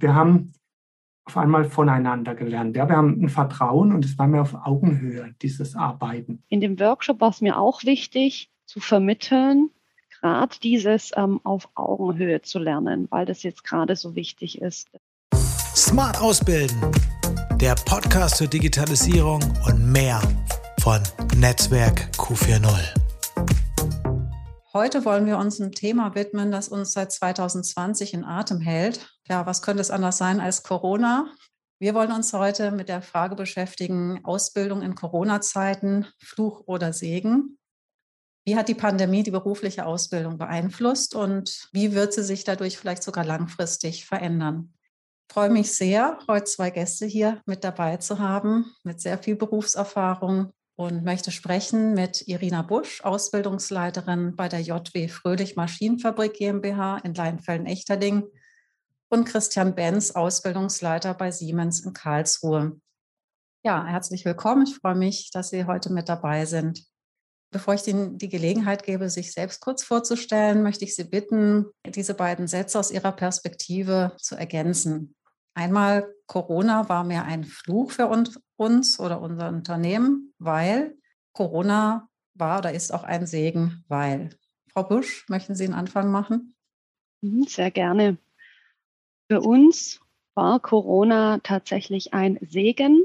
Wir haben auf einmal voneinander gelernt. Ja, wir haben ein Vertrauen und es war mir auf Augenhöhe, dieses Arbeiten. In dem Workshop war es mir auch wichtig zu vermitteln, gerade dieses ähm, auf Augenhöhe zu lernen, weil das jetzt gerade so wichtig ist. Smart Ausbilden, der Podcast zur Digitalisierung und mehr von Netzwerk Q40. Heute wollen wir uns ein Thema widmen, das uns seit 2020 in Atem hält. Ja, was könnte es anders sein als Corona? Wir wollen uns heute mit der Frage beschäftigen, Ausbildung in Corona-Zeiten, Fluch oder Segen. Wie hat die Pandemie die berufliche Ausbildung beeinflusst und wie wird sie sich dadurch vielleicht sogar langfristig verändern? Ich freue mich sehr, heute zwei Gäste hier mit dabei zu haben, mit sehr viel Berufserfahrung, und möchte sprechen mit Irina Busch, Ausbildungsleiterin bei der JW Fröhlich Maschinenfabrik GmbH in Leinfelden-Echterding und Christian Benz, Ausbildungsleiter bei Siemens in Karlsruhe. Ja, herzlich willkommen. Ich freue mich, dass Sie heute mit dabei sind. Bevor ich Ihnen die Gelegenheit gebe, sich selbst kurz vorzustellen, möchte ich Sie bitten, diese beiden Sätze aus Ihrer Perspektive zu ergänzen. Einmal, Corona war mehr ein Fluch für uns, uns oder unser Unternehmen, weil Corona war oder ist auch ein Segen, weil. Frau Busch, möchten Sie einen Anfang machen? Mhm, sehr gerne. Für uns war Corona tatsächlich ein Segen,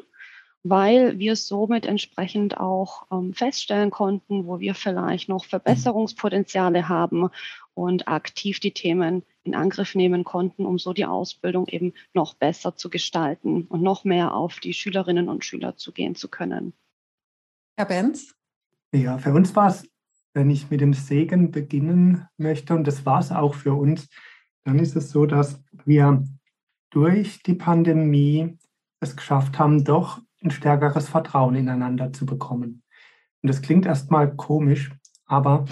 weil wir somit entsprechend auch ähm, feststellen konnten, wo wir vielleicht noch Verbesserungspotenziale haben und aktiv die Themen in Angriff nehmen konnten, um so die Ausbildung eben noch besser zu gestalten und noch mehr auf die Schülerinnen und Schüler zugehen zu können. Herr Benz? Ja, für uns war es, wenn ich mit dem Segen beginnen möchte, und das war es auch für uns, dann ist es so, dass wir durch die Pandemie es geschafft haben, doch ein stärkeres Vertrauen ineinander zu bekommen. Und das klingt erstmal komisch, aber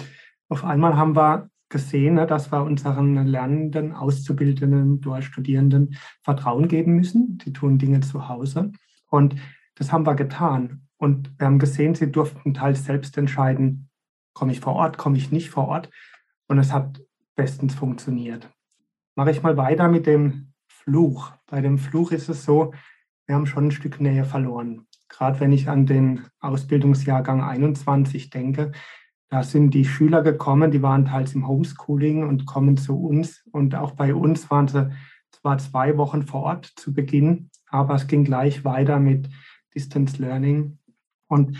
auf einmal haben wir gesehen, ne, dass wir unseren Lernenden, Auszubildenden, Dualstudierenden Vertrauen geben müssen. Die tun Dinge zu Hause. Und das haben wir getan. Und wir haben gesehen, sie durften teils selbst entscheiden, komme ich vor Ort, komme ich nicht vor Ort. Und es hat bestens funktioniert. Mache ich mal weiter mit dem Fluch. Bei dem Fluch ist es so, wir haben schon ein Stück Nähe verloren. Gerade wenn ich an den Ausbildungsjahrgang 21 denke, da sind die Schüler gekommen, die waren teils im Homeschooling und kommen zu uns. Und auch bei uns waren sie zwar zwei Wochen vor Ort zu Beginn, aber es ging gleich weiter mit Distance Learning. Und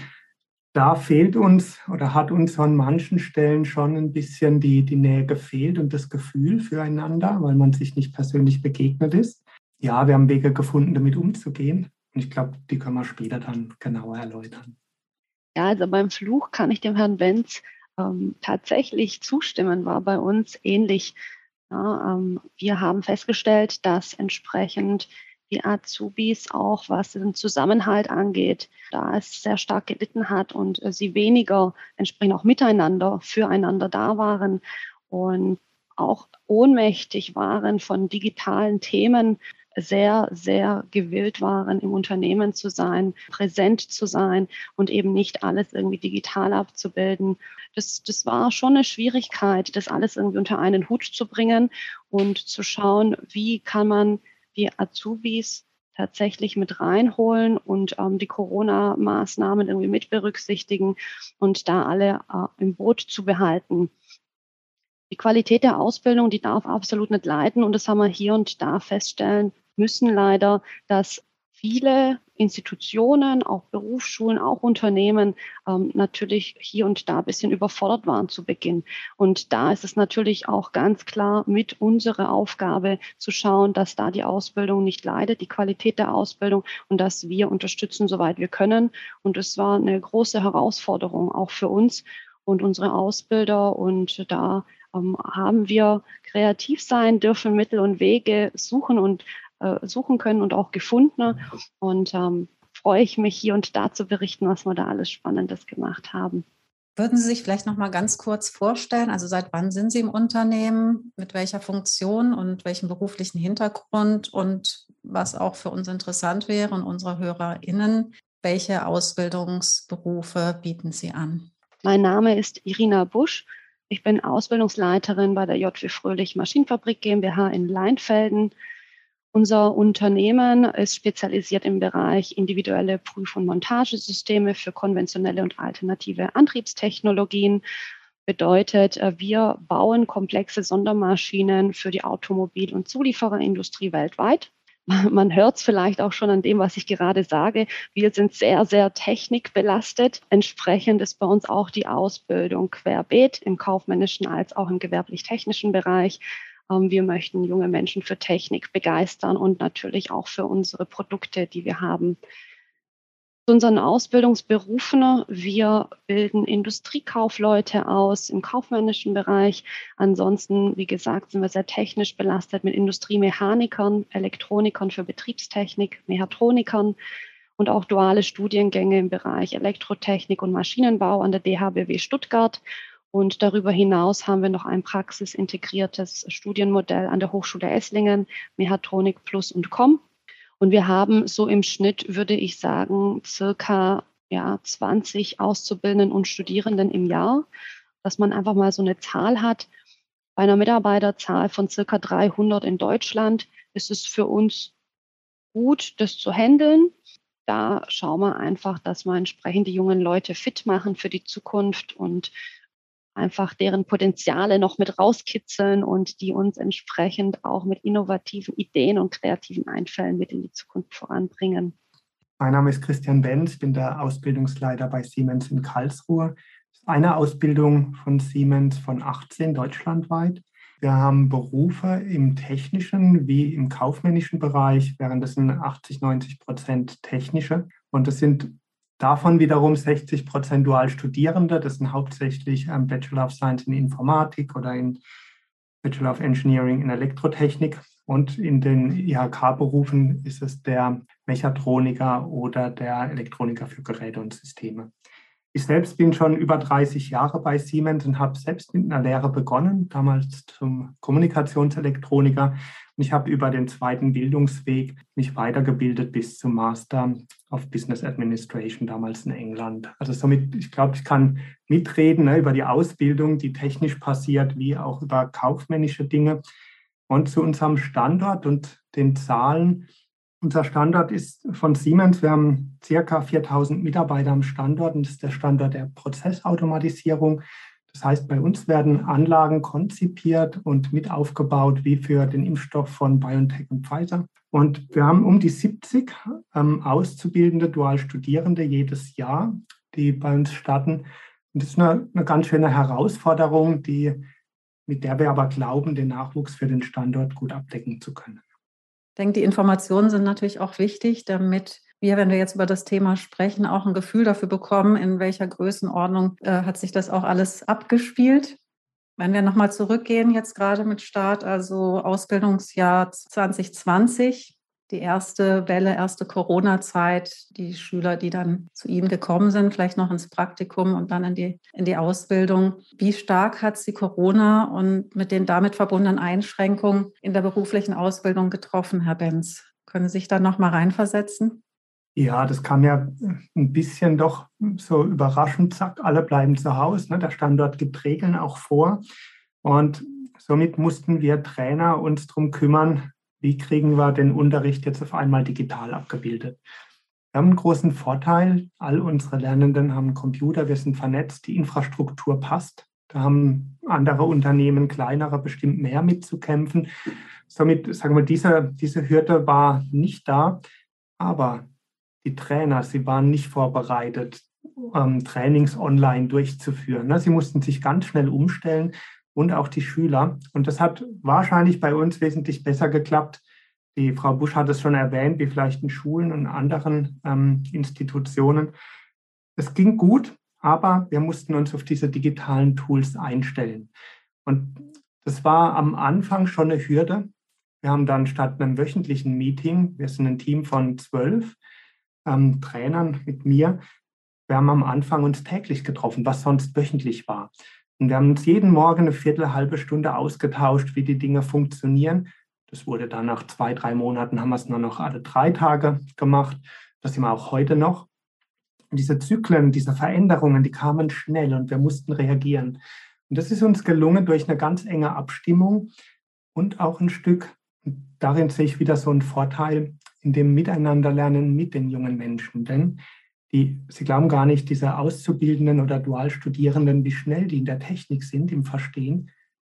da fehlt uns oder hat uns an manchen Stellen schon ein bisschen die, die Nähe gefehlt und das Gefühl füreinander, weil man sich nicht persönlich begegnet ist. Ja, wir haben Wege gefunden, damit umzugehen. Und ich glaube, die können wir später dann genauer erläutern. Ja, also beim Fluch kann ich dem Herrn Benz ähm, tatsächlich zustimmen, war bei uns ähnlich. Ja, ähm, wir haben festgestellt, dass entsprechend die Azubis auch, was den Zusammenhalt angeht, da es sehr stark gelitten hat und äh, sie weniger entsprechend auch miteinander, füreinander da waren und auch ohnmächtig waren von digitalen Themen, sehr, sehr gewillt waren, im Unternehmen zu sein, präsent zu sein und eben nicht alles irgendwie digital abzubilden. Das, das war schon eine Schwierigkeit, das alles irgendwie unter einen Hut zu bringen und zu schauen, wie kann man die Azubis tatsächlich mit reinholen und ähm, die Corona-Maßnahmen irgendwie mit berücksichtigen und da alle äh, im Boot zu behalten. Die Qualität der Ausbildung, die darf absolut nicht leiden und das haben wir hier und da feststellen müssen leider, dass viele Institutionen, auch Berufsschulen, auch Unternehmen ähm, natürlich hier und da ein bisschen überfordert waren zu Beginn. Und da ist es natürlich auch ganz klar mit unserer Aufgabe zu schauen, dass da die Ausbildung nicht leidet, die Qualität der Ausbildung und dass wir unterstützen, soweit wir können. Und es war eine große Herausforderung auch für uns und unsere Ausbilder. Und da ähm, haben wir kreativ sein dürfen, Mittel und Wege suchen und äh, suchen können und auch gefunden. Und ähm, freue ich mich hier und da zu berichten, was wir da alles Spannendes gemacht haben. Würden Sie sich vielleicht noch mal ganz kurz vorstellen? Also seit wann sind Sie im Unternehmen? Mit welcher Funktion und welchem beruflichen Hintergrund? Und was auch für uns interessant wäre und unsere HörerInnen, welche Ausbildungsberufe bieten Sie an? Mein Name ist Irina Busch. Ich bin Ausbildungsleiterin bei der JW Fröhlich Maschinenfabrik GmbH in Leinfelden Unser Unternehmen ist spezialisiert im Bereich individuelle Prüf- und Montagesysteme für konventionelle und alternative Antriebstechnologien. Bedeutet, äh, wir bauen komplexe Sondermaschinen für die Automobil- und Zuliefererindustrie weltweit. Man hört es vielleicht auch schon an dem, was ich gerade sage. Wir sind sehr, sehr technikbelastet. Entsprechend ist bei uns auch die Ausbildung querbeet im kaufmännischen als auch im gewerblich-technischen Bereich. Ähm, wir möchten junge Menschen für Technik begeistern und natürlich auch für unsere Produkte, die wir haben. Zu unseren Ausbildungsberufen. Wir bilden Industriekaufleute aus im kaufmännischen Bereich. Ansonsten, wie gesagt, sind wir sehr technisch belastet mit Industriemechanikern, Elektronikern für Betriebstechnik, Mechatronikern und auch duale Studiengänge im Bereich Elektrotechnik und Maschinenbau an der DHBW Stuttgart und darüber hinaus haben wir noch ein praxisintegriertes Studienmodell an der Hochschule Esslingen, Mechatronik Plus und Com. Und wir haben so im Schnitt, würde ich sagen, circa ja, 20 Auszubildenden und Studierenden im Jahr, dass man einfach mal so eine Zahl hat. Bei einer Mitarbeiterzahl von circa 300 in Deutschland ist es für uns gut, das zu handeln. Da schauen wir einfach, dass wir entsprechend die jungen Leute fit machen für die Zukunft und einfach deren Potenziale noch mit rauskitzeln und die uns entsprechend auch mit innovativen Ideen und kreativen Einfällen mit in die Zukunft voranbringen. Mein Name ist Christian Benz, ich bin der Ausbildungsleiter bei Siemens in Karlsruhe. Eine Ausbildung von Siemens von 18 deutschlandweit. Wir haben Berufe im technischen wie im kaufmännischen Bereich, während das sind 80, 90 Prozent technische. Und das sind Davon wiederum 60 Prozent Dualstudierende, das sind hauptsächlich ähm, Bachelor of Science in Informatik oder in Bachelor of Engineering in Elektrotechnik. Und in den IHK-Berufen ist es der Mechatroniker oder der Elektroniker für Geräte und Systeme. Ich selbst bin schon über 30 Jahre bei Siemens und habe selbst mit einer Lehre begonnen, damals zum Kommunikationselektroniker. Und ich habe über den zweiten Bildungsweg mich weitergebildet bis zum Master of Business Administration, damals in England. Also somit, ich glaube, ich kann mitreden ne, über die Ausbildung, die technisch passiert, wie auch über kaufmännische Dinge. Und zu unserem Standort und den Zahlen unser Standort ist von Siemens. Wir haben circa 4000 Mitarbeiter am Standort und das ist der Standort der Prozessautomatisierung. Das heißt, bei uns werden Anlagen konzipiert und mit aufgebaut wie für den Impfstoff von BioNTech und Pfizer. Und wir haben um die 70 ähm, auszubildende Dualstudierende jedes Jahr, die bei uns starten. Und das ist eine, eine ganz schöne Herausforderung, die, mit der wir aber glauben, den Nachwuchs für den Standort gut abdecken zu können. Denke, die Informationen sind natürlich auch wichtig, damit wir, wenn wir jetzt über das Thema sprechen, auch ein Gefühl dafür bekommen, in welcher Größenordnung äh, hat sich das auch alles abgespielt. Wenn wir nochmal zurückgehen, jetzt gerade mit Start, also Ausbildungsjahr 2020, die erste Welle, erste Corona-Zeit, die Schüler, die dann zu Ihnen gekommen sind, vielleicht noch ins Praktikum und dann in die, in die Ausbildung. Wie stark hat Sie Corona und mit den damit verbundenen Einschränkungen in der beruflichen Ausbildung getroffen, Herr Benz? Können Sie sich da noch mal reinversetzen? Ja, das kam ja ein bisschen doch so überraschend, zack, alle bleiben zu Hause. Ne? Der Standort gibt Regeln auch vor. Und somit mussten wir Trainer uns darum kümmern, wie kriegen wir den Unterricht jetzt auf einmal digital abgebildet. Wir haben einen großen Vorteil, all unsere Lernenden haben Computer, wir sind vernetzt, die Infrastruktur passt. Da haben andere Unternehmen, kleinere, bestimmt mehr mitzukämpfen. Somit, sagen wir, diese, diese Hürde war nicht da, aber die Trainer, sie waren nicht vorbereitet, ähm, Trainings online durchzuführen. Ne? Sie mussten sich ganz schnell umstellen und auch die Schüler. Und das hat wahrscheinlich bei uns wesentlich besser geklappt. Die Frau Busch hat es schon erwähnt, wie vielleicht in Schulen und anderen ähm, Institutionen. Es ging gut, aber wir mussten uns auf diese digitalen Tools einstellen. Und das war am Anfang schon eine Hürde. Wir haben dann statt einem wöchentlichen Meeting, wir sind ein Team von zwölf ähm, Trainern mit mir, wir haben am Anfang uns täglich getroffen, was sonst wöchentlich war. Und wir haben uns jeden Morgen eine Viertel, halbe Stunde ausgetauscht, wie die Dinge funktionieren. Das wurde dann nach zwei, drei Monaten, haben wir es nur noch alle drei Tage gemacht. Das sind wir auch heute noch. Und diese Zyklen, diese Veränderungen, die kamen schnell und wir mussten reagieren. Und das ist uns gelungen durch eine ganz enge Abstimmung und auch ein Stück darin sehe ich wieder so einen Vorteil in dem Miteinanderlernen mit den jungen Menschen. Denn die, Sie glauben gar nicht, diese Auszubildenden oder Dualstudierenden, wie schnell die in der Technik sind, im Verstehen.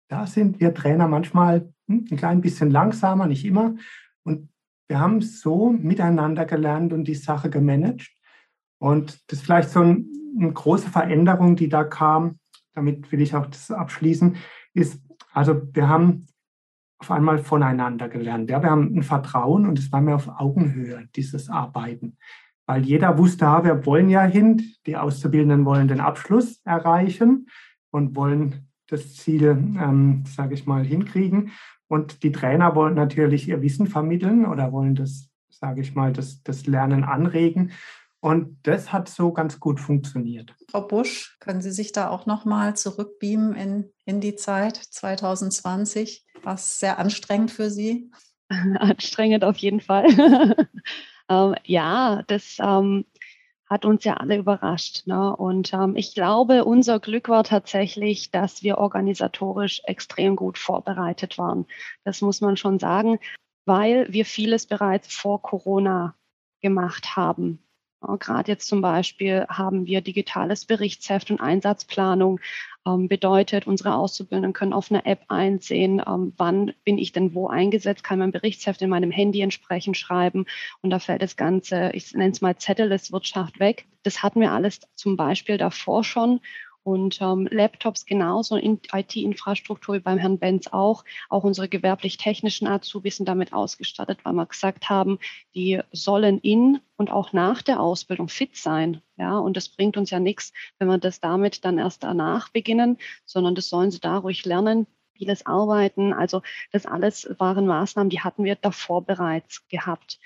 Da sind wir Trainer manchmal hm, ein klein bisschen langsamer, nicht immer. Und wir haben so miteinander gelernt und die Sache gemanagt. Und das ist vielleicht so ein, eine große Veränderung, die da kam. Damit will ich auch das abschließen. Ist, also wir haben auf einmal voneinander gelernt. Ja, wir haben ein Vertrauen und es war mir auf Augenhöhe, dieses Arbeiten. Weil jeder wusste, ja, wir wollen ja hin, die Auszubildenden wollen den Abschluss erreichen und wollen das Ziel, ähm, sage ich mal, hinkriegen. Und die Trainer wollen natürlich ihr Wissen vermitteln oder wollen das, sage ich mal, das, das Lernen anregen. Und das hat so ganz gut funktioniert. Frau Busch, können Sie sich da auch nochmal zurückbeamen in, in die Zeit 2020? War es sehr anstrengend für Sie? Anstrengend auf jeden Fall. ähm, ja, das ähm, hat uns ja alle überrascht. Ne? Und ähm, ich glaube, unser Glück war tatsächlich, dass wir organisatorisch extrem gut vorbereitet waren. Das muss man schon sagen, weil wir vieles bereits vor Corona gemacht haben. Gerade jetzt zum Beispiel haben wir digitales Berichtsheft und Einsatzplanung. Ähm, bedeutet, unsere Auszubildenden können auf einer App einsehen, ähm, wann bin ich denn wo eingesetzt, kann mein Berichtsheft in meinem Handy entsprechend schreiben und da fällt das Ganze, ich nenne es mal Zetteleswirtschaft weg. Das hatten wir alles zum Beispiel davor schon und ähm, Laptops genauso, in IT-Infrastruktur wie beim Herrn Benz auch. Auch unsere gewerblich-technischen Azubis sind damit ausgestattet, weil wir gesagt haben, die sollen in und auch nach der Ausbildung fit sein. Ja, und das bringt uns ja nichts, wenn wir das damit dann erst danach beginnen, sondern das sollen sie da ruhig lernen, vieles arbeiten. Also das alles waren Maßnahmen, die hatten wir davor bereits gehabt.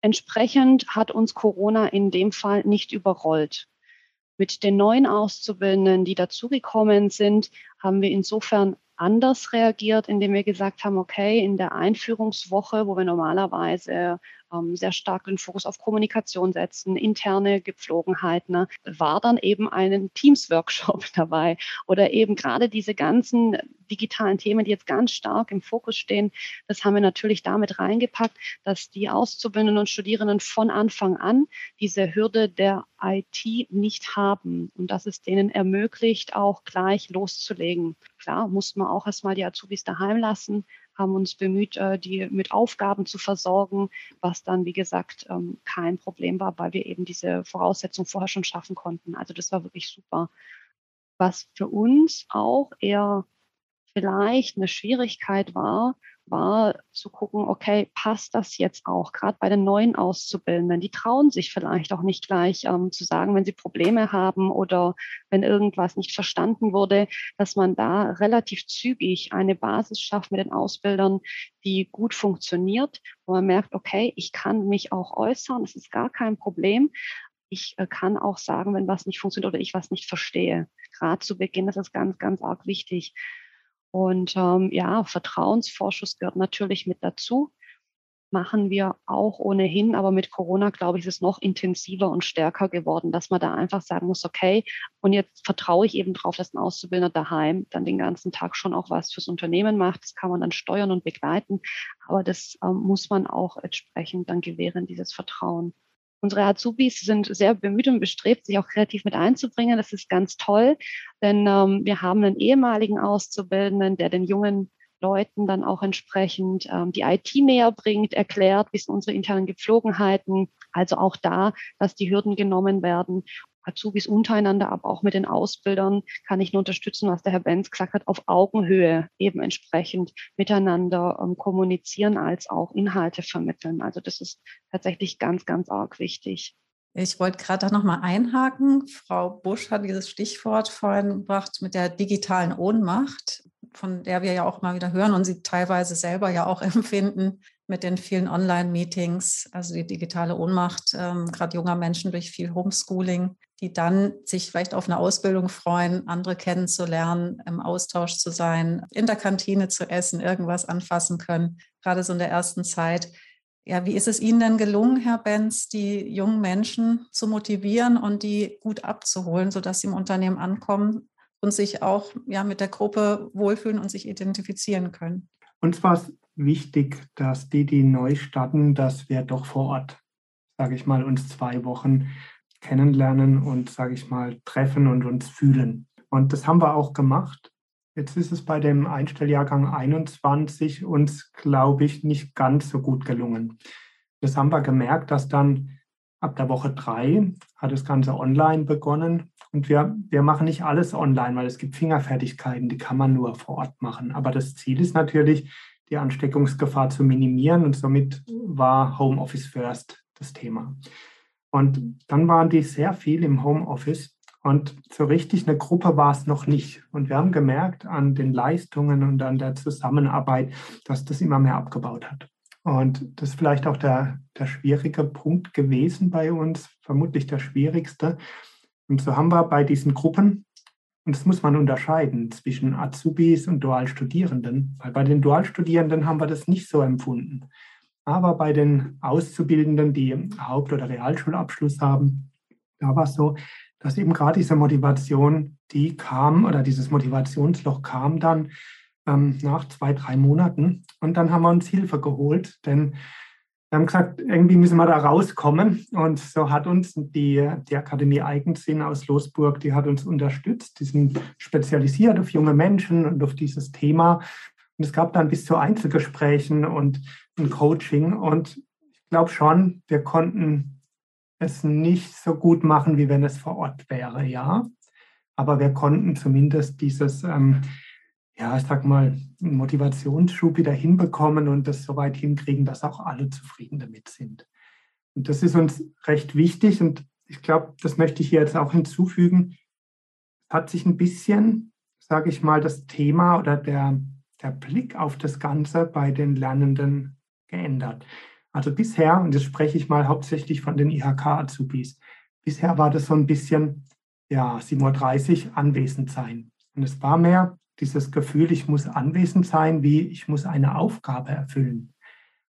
Entsprechend hat uns Corona in dem Fall nicht überrollt. Mit den neuen Auszubildenden, die dazugekommen sind, haben wir insofern anders reagiert, indem wir gesagt haben, okay, in der Einführungswoche, wo wir normalerweise ähm, sehr stark den Fokus auf Kommunikation setzen, interne Gepflogenheiten, ne, war dann eben ein Teams-Workshop dabei oder eben gerade diese ganzen digitalen Themen, die jetzt ganz stark im Fokus stehen, das haben wir natürlich damit reingepackt, dass die Auszubildenden und Studierenden von Anfang an diese Hürde der IT nicht haben und dass es denen ermöglicht, auch gleich loszulegen. Klar, mussten wir auch erstmal die Azubis daheim lassen, haben uns bemüht, äh, die mit Aufgaben zu versorgen, was dann, wie gesagt, ähm, kein Problem war, weil wir eben diese Voraussetzungen vorher schon schaffen konnten. Also das war wirklich super. Was für uns auch eher vielleicht eine Schwierigkeit war, war zu gucken, okay, passt das jetzt auch? Gerade bei den neuen Auszubildenden, die trauen sich vielleicht auch nicht gleich ähm, zu sagen, wenn sie Probleme haben oder wenn irgendwas nicht verstanden wurde, dass man da relativ zügig eine Basis schafft mit den Ausbildern, die gut funktioniert, wo man merkt, okay, ich kann mich auch äußern, es ist gar kein Problem. Ich äh, kann auch sagen, wenn was nicht funktioniert oder ich was nicht verstehe. Gerade zu Beginn ist es ganz, ganz arg wichtig. Und ähm, ja, Vertrauensvorschuss gehört natürlich mit dazu. Machen wir auch ohnehin, aber mit Corona, glaube ich, ist es noch intensiver und stärker geworden, dass man da einfach sagen muss, okay, und jetzt vertraue ich eben drauf, dass ein Auszubildender daheim dann den ganzen Tag schon auch was fürs Unternehmen macht. Das kann man dann steuern und begleiten, aber das ähm, muss man auch entsprechend dann gewähren, dieses Vertrauen. Unsere Azubis sind sehr bemüht und bestrebt, sich auch kreativ mit einzubringen. Das ist ganz toll, denn ähm, wir haben einen ehemaligen Auszubildenden, der den jungen Leuten dann auch entsprechend ähm, die IT näher bringt, erklärt, wie sind unsere internen Gepflogenheiten. Also auch da, dass die Hürden genommen werden Azubis untereinander, aber auch mit den Ausbildern kann ich nur unterstützen, was der Herr Benz gesagt hat, auf Augenhöhe eben entsprechend miteinander ähm, kommunizieren als auch Inhalte vermitteln. Also das ist tatsächlich ganz, ganz arg wichtig. Ich wollte gerade da nochmal einhaken. Frau Busch hat dieses Stichwort vorhin gebracht mit der digitalen Ohnmacht, von der wir ja auch mal wieder hören und sie teilweise selber ja auch empfinden mit den vielen Online-Meetings, also die digitale Ohnmacht, ähm, gerade junger Menschen durch viel Homeschooling, die dann sich vielleicht auf eine Ausbildung freuen, andere kennenzulernen, im Austausch zu sein, in der Kantine zu essen, irgendwas anfassen können, gerade so in der ersten Zeit. Ja, wie ist es Ihnen denn gelungen, Herr Benz, die jungen Menschen zu motivieren und die gut abzuholen, sodass sie im Unternehmen ankommen und sich auch ja, mit der Gruppe wohlfühlen und sich identifizieren können? Uns war es wichtig, dass die, die neu starten, dass wir doch vor Ort, sage ich mal, uns zwei Wochen kennenlernen und, sage ich mal, treffen und uns fühlen. Und das haben wir auch gemacht. Jetzt ist es bei dem Einstelljahrgang 21 uns, glaube ich, nicht ganz so gut gelungen. Das haben wir gemerkt, dass dann ab der Woche drei hat das Ganze online begonnen. Und wir, wir machen nicht alles online, weil es gibt Fingerfertigkeiten, die kann man nur vor Ort machen. Aber das Ziel ist natürlich, die Ansteckungsgefahr zu minimieren. Und somit war Homeoffice First das Thema. Und dann waren die sehr viel im Homeoffice. Und so richtig eine Gruppe war es noch nicht. Und wir haben gemerkt an den Leistungen und an der Zusammenarbeit, dass das immer mehr abgebaut hat. Und das ist vielleicht auch der, der schwierige Punkt gewesen bei uns, vermutlich der schwierigste. Und so haben wir bei diesen Gruppen, und das muss man unterscheiden zwischen Azubis und Dualstudierenden, weil bei den Dualstudierenden haben wir das nicht so empfunden. Aber bei den Auszubildenden, die Haupt- oder Realschulabschluss haben, da war es so, dass eben gerade diese Motivation, die kam oder dieses Motivationsloch kam dann ähm, nach zwei, drei Monaten. Und dann haben wir uns Hilfe geholt, denn wir haben gesagt, irgendwie müssen wir da rauskommen. Und so hat uns die, die Akademie Eigensinn aus Losburg, die hat uns unterstützt. Die sind spezialisiert auf junge Menschen und auf dieses Thema. Und es gab dann bis zu Einzelgesprächen und ein Coaching. Und ich glaube schon, wir konnten es nicht so gut machen, wie wenn es vor Ort wäre, ja. Aber wir konnten zumindest dieses, ähm, ja, ich sag mal, Motivationsschub wieder hinbekommen und das so weit hinkriegen, dass auch alle zufrieden damit sind. Und das ist uns recht wichtig und ich glaube, das möchte ich hier jetzt auch hinzufügen. Hat sich ein bisschen, sage ich mal, das Thema oder der, der Blick auf das Ganze bei den Lernenden geändert. Also bisher, und jetzt spreche ich mal hauptsächlich von den IHK-Azubis, bisher war das so ein bisschen, ja, 7.30 Uhr anwesend sein. Und es war mehr, dieses Gefühl, ich muss anwesend sein, wie ich muss eine Aufgabe erfüllen.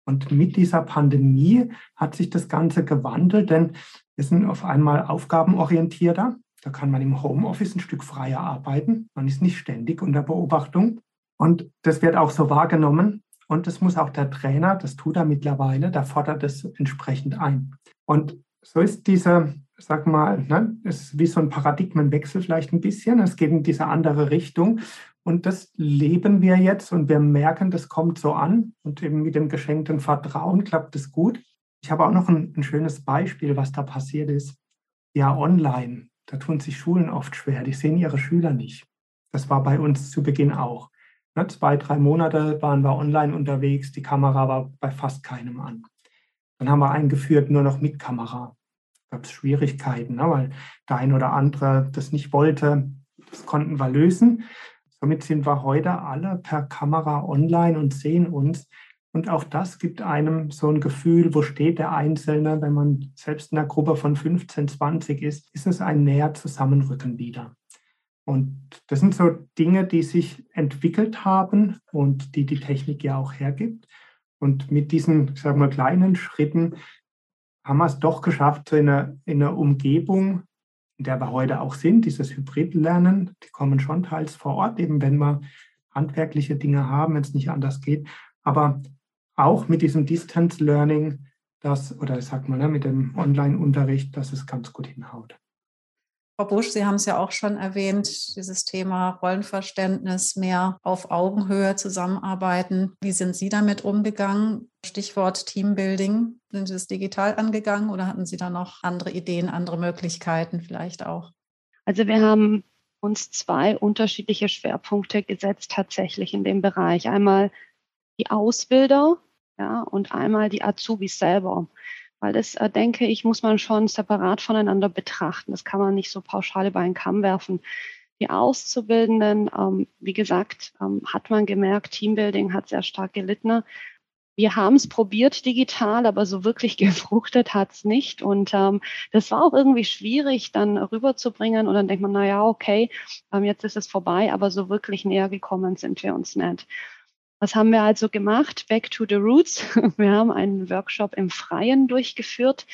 Und mit dieser Pandemie hat sich das Ganze gewandelt, denn wir sind auf einmal aufgabenorientierter. Da kann man im Homeoffice ein Stück freier arbeiten. Man ist nicht ständig unter Beobachtung. Und das wird auch so wahrgenommen. Und das muss auch der Trainer, das tut er mittlerweile, der fordert es entsprechend ein. Und so ist diese, sag mal, ne, ist wie so ein Paradigmenwechsel vielleicht ein bisschen. Es geht in diese andere Richtung. Und das leben wir jetzt und wir merken, das kommt so an. Und eben mit dem geschenkten Vertrauen klappt es gut. Ich habe auch noch ein, ein schönes Beispiel, was da passiert ist. Ja, online. Da tun sich Schulen oft schwer. Die sehen ihre Schüler nicht. Das war bei uns zu Beginn auch. Ne, zwei, drei Monate waren wir online unterwegs. Die Kamera war bei fast keinem an. Dann haben wir eingeführt, nur noch mit Kamera. Gab es Schwierigkeiten, ne, weil der ein oder andere das nicht wollte. Das konnten wir lösen. Somit sind wir heute alle per Kamera online und sehen uns. Und auch das gibt einem so ein Gefühl, wo steht der Einzelne, wenn man selbst in einer Gruppe von 15, 20 ist, ist es ein näher Zusammenrücken wieder. Und das sind so Dinge, die sich entwickelt haben und die die Technik ja auch hergibt. Und mit diesen, sagen wir, kleinen Schritten haben wir es doch geschafft, in einer, in einer Umgebung in der wir heute auch sind, dieses Hybridlernen, die kommen schon teils vor Ort, eben wenn wir handwerkliche Dinge haben, wenn es nicht anders geht. Aber auch mit diesem Distance Learning, das, oder ich sag mal, ne, mit dem Online-Unterricht, dass es ganz gut hinhaut. Frau Busch, Sie haben es ja auch schon erwähnt, dieses Thema Rollenverständnis, mehr auf Augenhöhe zusammenarbeiten. Wie sind Sie damit umgegangen? Stichwort Teambuilding. Sind Sie das digital angegangen oder hatten Sie da noch andere Ideen, andere Möglichkeiten vielleicht auch? Also wir haben uns zwei unterschiedliche Schwerpunkte gesetzt tatsächlich in dem Bereich. Einmal die Ausbilder ja, und einmal die Azubis selber. Weil das, äh, denke ich, muss man schon separat voneinander betrachten. Das kann man nicht so pauschal über einen Kamm werfen. Die Auszubildenden, ähm, wie gesagt, ähm, hat man gemerkt, Teambuilding hat sehr stark gelitten. Wir haben es probiert digital, aber so wirklich gefruchtet hat es nicht. Und ähm, das war auch irgendwie schwierig, dann rüberzubringen. Und dann denkt man, na ja, okay, ähm, jetzt ist es vorbei, aber so wirklich näher gekommen sind wir uns nicht. Was haben wir also gemacht? Back to the Roots. Wir haben einen Workshop im Freien durchgeführt,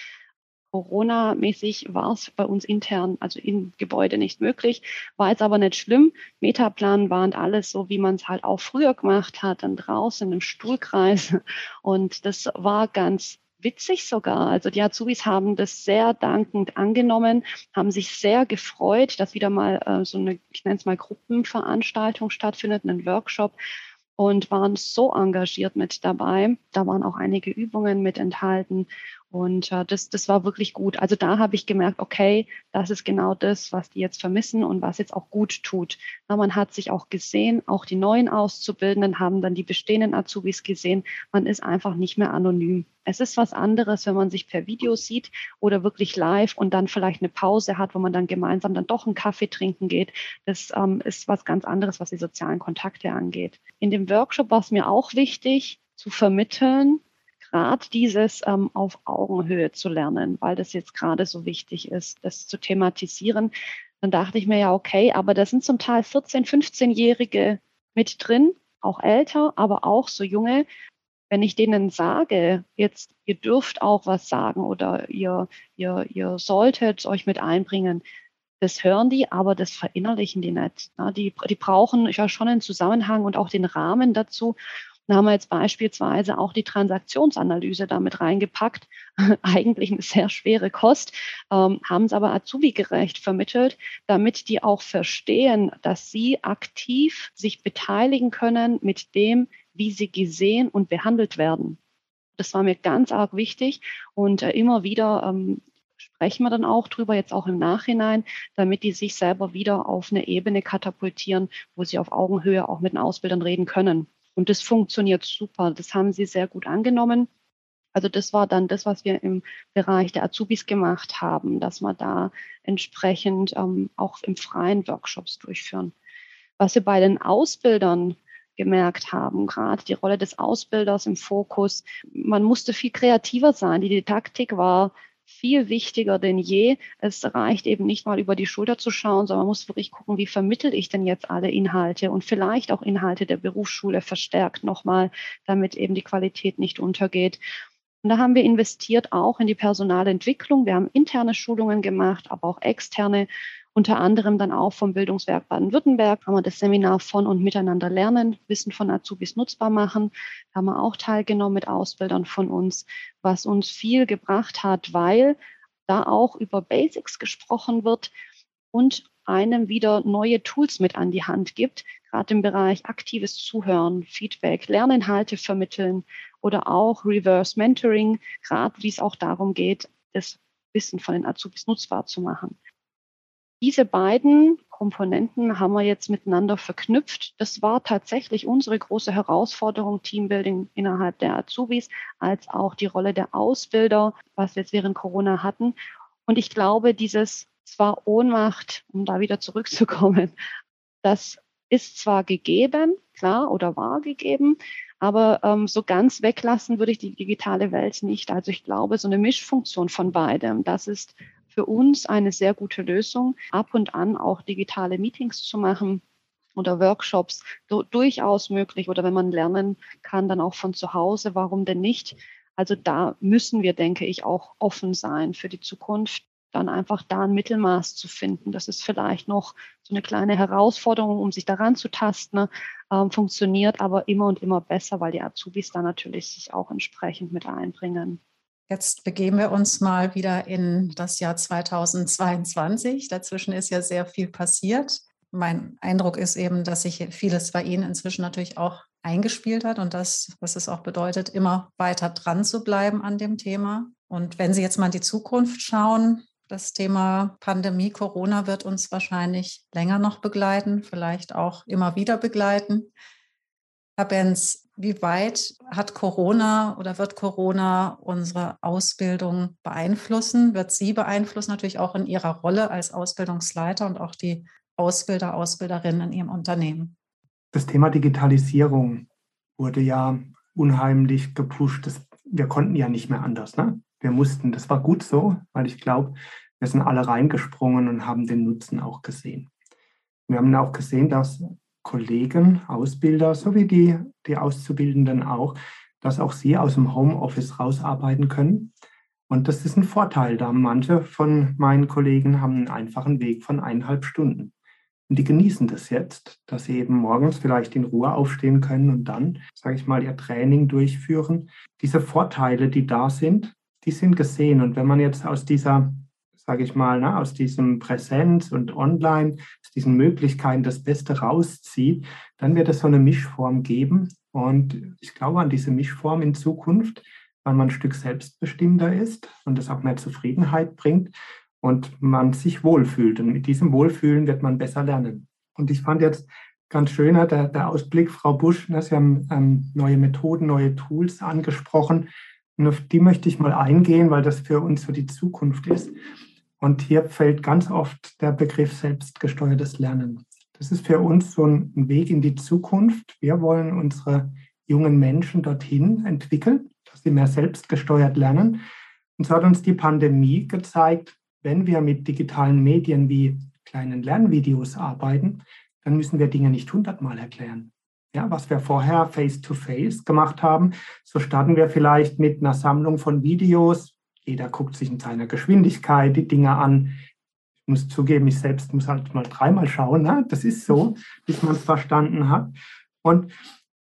Corona-mäßig war es bei uns intern, also im Gebäude nicht möglich, war jetzt aber nicht schlimm. Metaplan warnt alles so, wie man es halt auch früher gemacht hat, dann draußen im Stuhlkreis. Und das war ganz witzig sogar. Also die Azubis haben das sehr dankend angenommen, haben sich sehr gefreut, dass wieder mal äh, so eine, ich nenne es mal Gruppenveranstaltung stattfindet, einen Workshop und waren so engagiert mit dabei. Da waren auch einige Übungen mit enthalten und äh, das, das war wirklich gut. Also da habe ich gemerkt, okay, das ist genau das, was die jetzt vermissen und was jetzt auch gut tut. Na, man hat sich auch gesehen, auch die neuen Auszubildenden haben dann die bestehenden Azubis gesehen. Man ist einfach nicht mehr anonym. Es ist was anderes, wenn man sich per Video sieht oder wirklich live und dann vielleicht eine Pause hat, wo man dann gemeinsam dann doch einen Kaffee trinken geht. Das ähm, ist was ganz anderes, was die sozialen Kontakte angeht. In dem Workshop war es mir auch wichtig zu vermitteln, gerade dieses ähm, auf Augenhöhe zu lernen, weil das jetzt gerade so wichtig ist, das zu thematisieren. Dann dachte ich mir ja, okay, aber da sind zum Teil 14-, 15-Jährige mit drin, auch älter, aber auch so junge. Wenn ich denen sage, jetzt, ihr dürft auch was sagen oder ihr, ihr, ihr solltet euch mit einbringen, das hören die, aber das verinnerlichen die nicht. Die, die brauchen ja schon einen Zusammenhang und auch den Rahmen dazu. Da haben wir jetzt beispielsweise auch die Transaktionsanalyse damit reingepackt. Eigentlich eine sehr schwere Kost, ähm, haben es aber Azubi-gerecht vermittelt, damit die auch verstehen, dass sie aktiv sich beteiligen können mit dem, wie sie gesehen und behandelt werden. Das war mir ganz arg wichtig und äh, immer wieder ähm, sprechen wir dann auch drüber, jetzt auch im Nachhinein, damit die sich selber wieder auf eine Ebene katapultieren, wo sie auf Augenhöhe auch mit den Ausbildern reden können. Und das funktioniert super. Das haben sie sehr gut angenommen. Also das war dann das, was wir im Bereich der Azubis gemacht haben, dass wir da entsprechend ähm, auch im freien Workshops durchführen. Was wir bei den Ausbildern gemerkt haben, gerade die Rolle des Ausbilders im Fokus, man musste viel kreativer sein. Die Didaktik war viel wichtiger denn je. Es reicht eben nicht mal über die Schulter zu schauen, sondern man muss wirklich gucken, wie vermittel ich denn jetzt alle Inhalte und vielleicht auch Inhalte der Berufsschule verstärkt nochmal, damit eben die Qualität nicht untergeht. Und da haben wir investiert auch in die Personalentwicklung. Wir haben interne Schulungen gemacht, aber auch externe unter anderem dann auch vom Bildungswerk Baden-Württemberg haben wir das Seminar von und miteinander lernen, Wissen von Azubis nutzbar machen. Da haben wir auch teilgenommen mit Ausbildern von uns, was uns viel gebracht hat, weil da auch über Basics gesprochen wird und einem wieder neue Tools mit an die Hand gibt, gerade im Bereich aktives Zuhören, Feedback, Lerninhalte vermitteln oder auch Reverse Mentoring, gerade wie es auch darum geht, das Wissen von den Azubis nutzbar zu machen. Diese beiden Komponenten haben wir jetzt miteinander verknüpft. Das war tatsächlich unsere große Herausforderung, Teambuilding innerhalb der Azubis, als auch die Rolle der Ausbilder, was wir jetzt während Corona hatten. Und ich glaube, dieses zwar Ohnmacht, um da wieder zurückzukommen, das ist zwar gegeben, klar, oder war gegeben, aber ähm, so ganz weglassen würde ich die digitale Welt nicht. Also ich glaube, so eine Mischfunktion von beidem, das ist für uns eine sehr gute Lösung, ab und an auch digitale Meetings zu machen oder Workshops so, durchaus möglich oder wenn man lernen kann, dann auch von zu Hause, warum denn nicht? Also da müssen wir, denke ich, auch offen sein für die Zukunft, dann einfach da ein Mittelmaß zu finden. Das ist vielleicht noch so eine kleine Herausforderung, um sich daran zu tasten, ne? ähm, funktioniert aber immer und immer besser, weil die Azubis da natürlich sich auch entsprechend mit einbringen. Jetzt begeben wir uns mal wieder in das Jahr 2022. Dazwischen ist ja sehr viel passiert. Mein Eindruck ist eben, dass sich vieles bei Ihnen inzwischen natürlich auch eingespielt hat und das, was es auch bedeutet, immer weiter dran zu bleiben an dem Thema. Und wenn Sie jetzt mal in die Zukunft schauen, das Thema Pandemie, Corona wird uns wahrscheinlich länger noch begleiten, vielleicht auch immer wieder begleiten. Herr Benz, wie weit hat Corona oder wird Corona unsere Ausbildung beeinflussen? Wird sie beeinflussen, natürlich auch in Ihrer Rolle als Ausbildungsleiter und auch die Ausbilder, Ausbilderinnen in Ihrem Unternehmen? Das Thema Digitalisierung wurde ja unheimlich gepusht. Das, wir konnten ja nicht mehr anders. Ne? Wir mussten, das war gut so, weil ich glaube, wir sind alle reingesprungen und haben den Nutzen auch gesehen. Wir haben auch gesehen, dass Kollegen, Ausbilder sowie die, die Auszubildenden auch, dass auch sie aus dem Homeoffice rausarbeiten können Und das ist ein Vorteil, da manche von meinen Kollegen haben einen einfachen Weg von eineinhalb Stunden. Und die genießen das jetzt, dass sie eben morgens vielleicht in Ruhe aufstehen können und dann, sage ich mal, ihr Training durchführen. Diese Vorteile, die da sind, die sind gesehen. Und wenn man jetzt aus dieser, sage ich mal, na, aus diesem Präsenz und Online, aus diesen Möglichkeiten das Beste rauszieht, dann wird es so eine Mischform geben. Und ich glaube an diese Mischform in Zukunft, weil man ein Stück selbstbestimmter ist und es auch mehr Zufriedenheit bringt und man sich wohlfühlt. Und mit diesem Wohlfühlen wird man besser lernen. Und ich fand jetzt ganz schöner der, der Ausblick, Frau Busch, ne, Sie haben ähm, neue Methoden, neue Tools angesprochen. Und auf die möchte ich mal eingehen, weil das für uns so die Zukunft ist. Und hier fällt ganz oft der Begriff selbstgesteuertes Lernen. Das ist für uns so ein Weg in die Zukunft. Wir wollen unsere jungen Menschen dorthin entwickeln, dass sie mehr selbstgesteuert lernen. Und so hat uns die Pandemie gezeigt, wenn wir mit digitalen Medien wie kleinen Lernvideos arbeiten, dann müssen wir Dinge nicht hundertmal erklären. Ja, was wir vorher face-to-face -face gemacht haben, so starten wir vielleicht mit einer Sammlung von Videos. Jeder guckt sich in seiner Geschwindigkeit die Dinge an. Ich muss zugeben, ich selbst muss halt mal dreimal schauen. Ne? Das ist so, bis man es verstanden hat. Und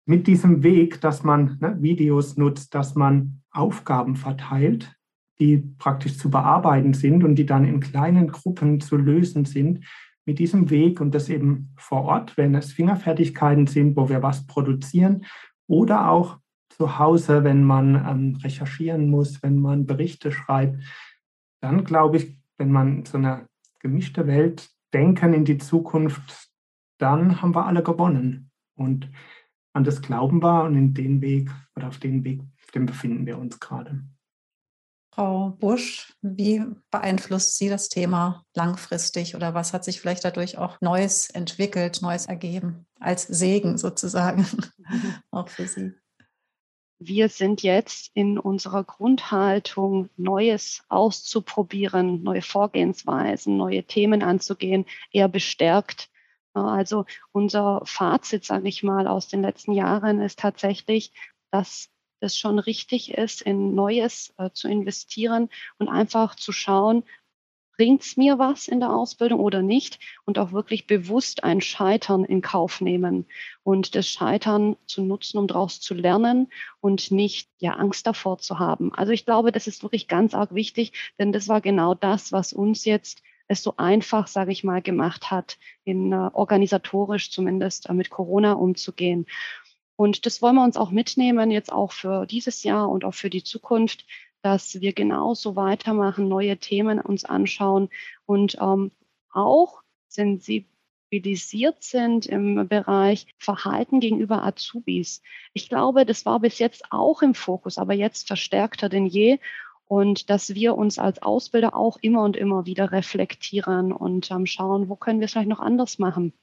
mit diesem Weg, dass man ne, Videos nutzt, dass man Aufgaben verteilt, die praktisch zu bearbeiten sind und die dann in kleinen Gruppen zu lösen sind, mit diesem Weg und das eben vor Ort, wenn es Fingerfertigkeiten sind, wo wir was produzieren oder auch zu Hause, wenn man ähm, recherchieren muss, wenn man Berichte schreibt, dann glaube ich, wenn man so eine gemischte Welt denken in die Zukunft, dann haben wir alle gewonnen. Und an das glauben wir und in den Weg oder auf den Weg, auf dem befinden wir uns gerade. Frau Busch, wie beeinflusst Sie das Thema langfristig oder was hat sich vielleicht dadurch auch Neues entwickelt, Neues ergeben, als Segen sozusagen, auch für Sie? Wir sind jetzt in unserer Grundhaltung, Neues auszuprobieren, neue Vorgehensweisen, neue Themen anzugehen, eher bestärkt. Also unser Fazit, sage ich mal, aus den letzten Jahren ist tatsächlich, dass es schon richtig ist, in Neues äh, zu investieren und einfach zu schauen, bringt es mir was in der Ausbildung oder nicht und auch wirklich bewusst ein Scheitern in Kauf nehmen und das Scheitern zu nutzen, um daraus zu lernen und nicht ja Angst davor zu haben. Also ich glaube, das ist wirklich ganz arg wichtig, denn das war genau das, was uns jetzt es so einfach, sage ich mal, gemacht hat, in äh, organisatorisch zumindest äh, mit Corona umzugehen. Und das wollen wir uns auch mitnehmen, jetzt auch für dieses Jahr und auch für die Zukunft, dass wir genauso weitermachen, neue Themen uns anschauen und ähm, auch sensibilisiert sind im Bereich Verhalten gegenüber Azubis. Ich glaube, das war bis jetzt auch im Fokus, aber jetzt verstärkter denn je. Und dass wir uns als Ausbilder auch immer und immer wieder reflektieren und ähm, schauen, wo können wir es vielleicht noch anders machen.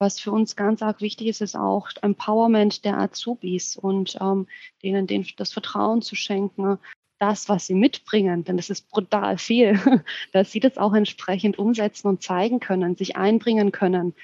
Was für uns ganz arg wichtig ist, ist auch Empowerment der Azubis und ähm, denen den, das Vertrauen zu schenken, das, was sie mitbringen, denn das ist brutal viel, dass sie das auch entsprechend umsetzen und zeigen können, sich einbringen können.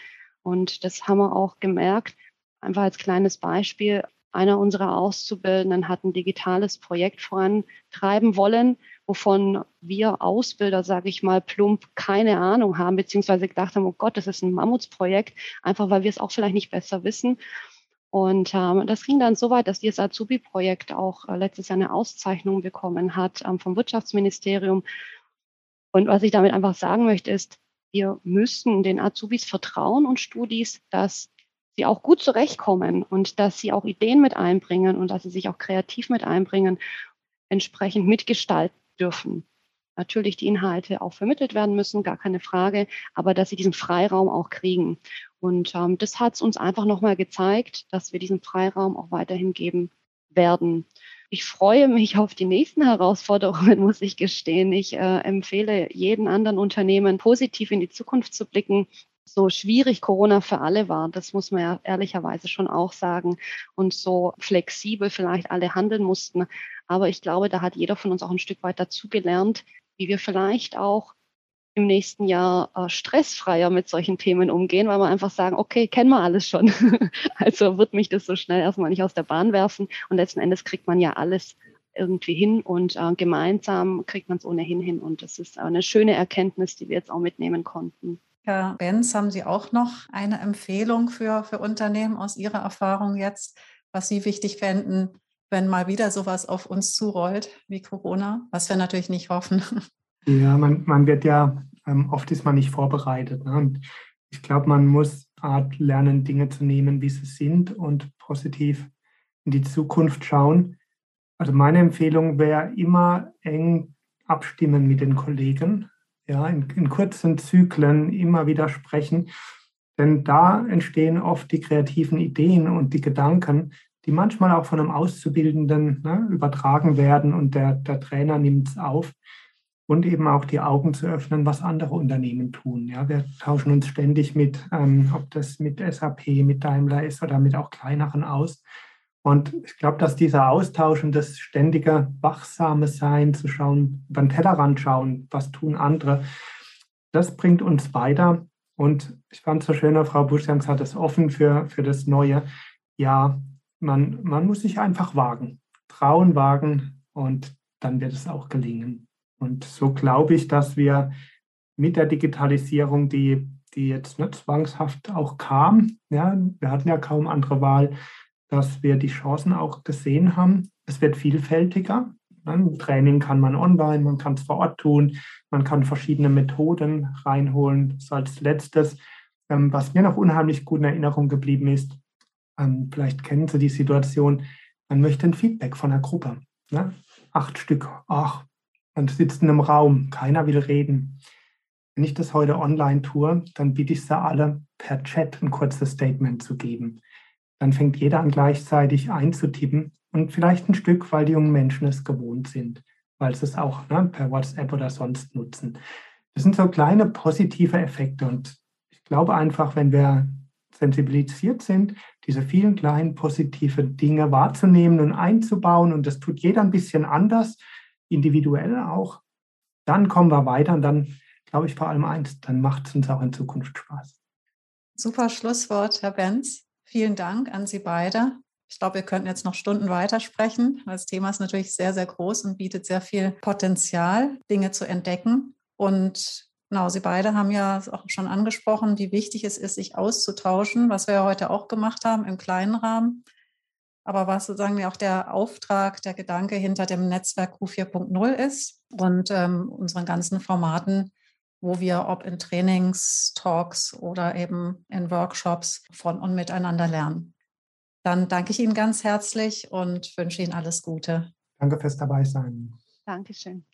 Und das haben wir auch gemerkt, einfach als kleines Beispiel. Einer unserer Auszubildenden hat ein digitales Projekt vorantreiben wollen wovon wir Ausbilder, sage ich mal, plump keine Ahnung haben, beziehungsweise gedacht haben, oh Gott, das ist ein Mammutsprojekt, einfach weil wir es auch vielleicht nicht besser wissen. Und ähm, das ging dann so weit, dass dieses Azubi-Projekt auch äh, letztes Jahr eine Auszeichnung bekommen hat ähm, vom Wirtschaftsministerium. Und was ich damit einfach sagen möchte, ist, wir müssen den Azubis vertrauen und Studis, dass sie auch gut zurechtkommen und dass sie auch Ideen mit einbringen und dass sie sich auch kreativ mit einbringen, entsprechend mitgestalten dürfen. Natürlich die Inhalte auch vermittelt werden müssen, gar keine Frage, aber dass sie diesen Freiraum auch kriegen. Und ähm, das hat es uns einfach nochmal gezeigt, dass wir diesen Freiraum auch weiterhin geben werden. Ich freue mich auf die nächsten Herausforderungen, muss ich gestehen. Ich äh, empfehle jeden anderen Unternehmen, positiv in die Zukunft zu blicken. So schwierig Corona für alle war, das muss man ja ehrlicherweise schon auch sagen, und so flexibel vielleicht alle handeln mussten, aber ich glaube, da hat jeder von uns auch ein Stück weit dazugelernt, wie wir vielleicht auch im nächsten Jahr äh, stressfreier mit solchen Themen umgehen, weil wir einfach sagen, okay, kennen wir alles schon. also wird mich das so schnell erstmal nicht aus der Bahn werfen. Und letzten Endes kriegt man ja alles irgendwie hin und äh, gemeinsam kriegt man es ohnehin hin. Und das ist eine schöne Erkenntnis, die wir jetzt auch mitnehmen konnten. Herr Benz, haben Sie auch noch eine Empfehlung für, für Unternehmen aus Ihrer Erfahrung jetzt, was Sie wichtig fänden, wenn mal wieder sowas auf uns zurollt wie Corona, was wir natürlich nicht hoffen? Ja, man, man wird ja, ähm, oft ist man nicht vorbereitet. Ne? Und ich glaube, man muss Art lernen, Dinge zu nehmen, wie sie sind und positiv in die Zukunft schauen. Also meine Empfehlung wäre immer eng abstimmen mit den Kollegen, ja, in, in kurzen Zyklen immer wieder sprechen, denn da entstehen oft die kreativen Ideen und die Gedanken, die manchmal auch von einem Auszubildenden ne, übertragen werden und der, der Trainer nimmt es auf und eben auch die Augen zu öffnen, was andere Unternehmen tun. Ja, wir tauschen uns ständig mit, ähm, ob das mit SAP, mit Daimler ist oder mit auch kleineren aus. Und ich glaube, dass dieser Austausch und das ständige wachsame Sein, zu schauen, über den Tellerrand schauen, was tun andere, das bringt uns weiter. Und ich fand es so schön, Frau Buschjans hat es offen für, für das Neue. Ja, man, man muss sich einfach wagen, trauen, wagen und dann wird es auch gelingen. Und so glaube ich, dass wir mit der Digitalisierung, die, die jetzt nicht zwangshaft auch kam, ja, wir hatten ja kaum andere Wahl, dass wir die Chancen auch gesehen haben. Es wird vielfältiger. Im Training kann man online, man kann es vor Ort tun, man kann verschiedene Methoden reinholen. So als letztes, ähm, was mir noch unheimlich gut in Erinnerung geblieben ist, ähm, vielleicht kennen Sie die Situation, man möchte ein Feedback von der Gruppe. Ne? Acht Stück, ach, man sitzt in einem Raum, keiner will reden. Wenn ich das heute online tue, dann biete ich sie alle per Chat ein kurzes Statement zu geben. Dann fängt jeder an gleichzeitig einzutippen und vielleicht ein Stück, weil die jungen Menschen es gewohnt sind, weil sie es auch ne, per WhatsApp oder sonst nutzen. Das sind so kleine positive Effekte und ich glaube einfach, wenn wir sensibilisiert sind, diese vielen kleinen positiven Dinge wahrzunehmen und einzubauen und das tut jeder ein bisschen anders, individuell auch, dann kommen wir weiter und dann glaube ich vor allem eins, dann macht es uns auch in Zukunft Spaß. Super Schlusswort, Herr Benz. Vielen Dank an Sie beide. Ich glaube, wir könnten jetzt noch Stunden weitersprechen. Das Thema ist natürlich sehr, sehr groß und bietet sehr viel Potenzial, Dinge zu entdecken. Und genau, Sie beide haben ja auch schon angesprochen, wie wichtig es ist, sich auszutauschen, was wir ja heute auch gemacht haben im kleinen Rahmen aber was sozusagen auch der Auftrag, der Gedanke hinter dem Netzwerk Q4.0 ist und ähm, unseren ganzen Formaten, wo wir ob in Trainings, Talks oder eben in Workshops von und miteinander lernen. Dann danke ich Ihnen ganz herzlich und wünsche Ihnen alles Gute. Danke fürs Dabeisein. Dankeschön.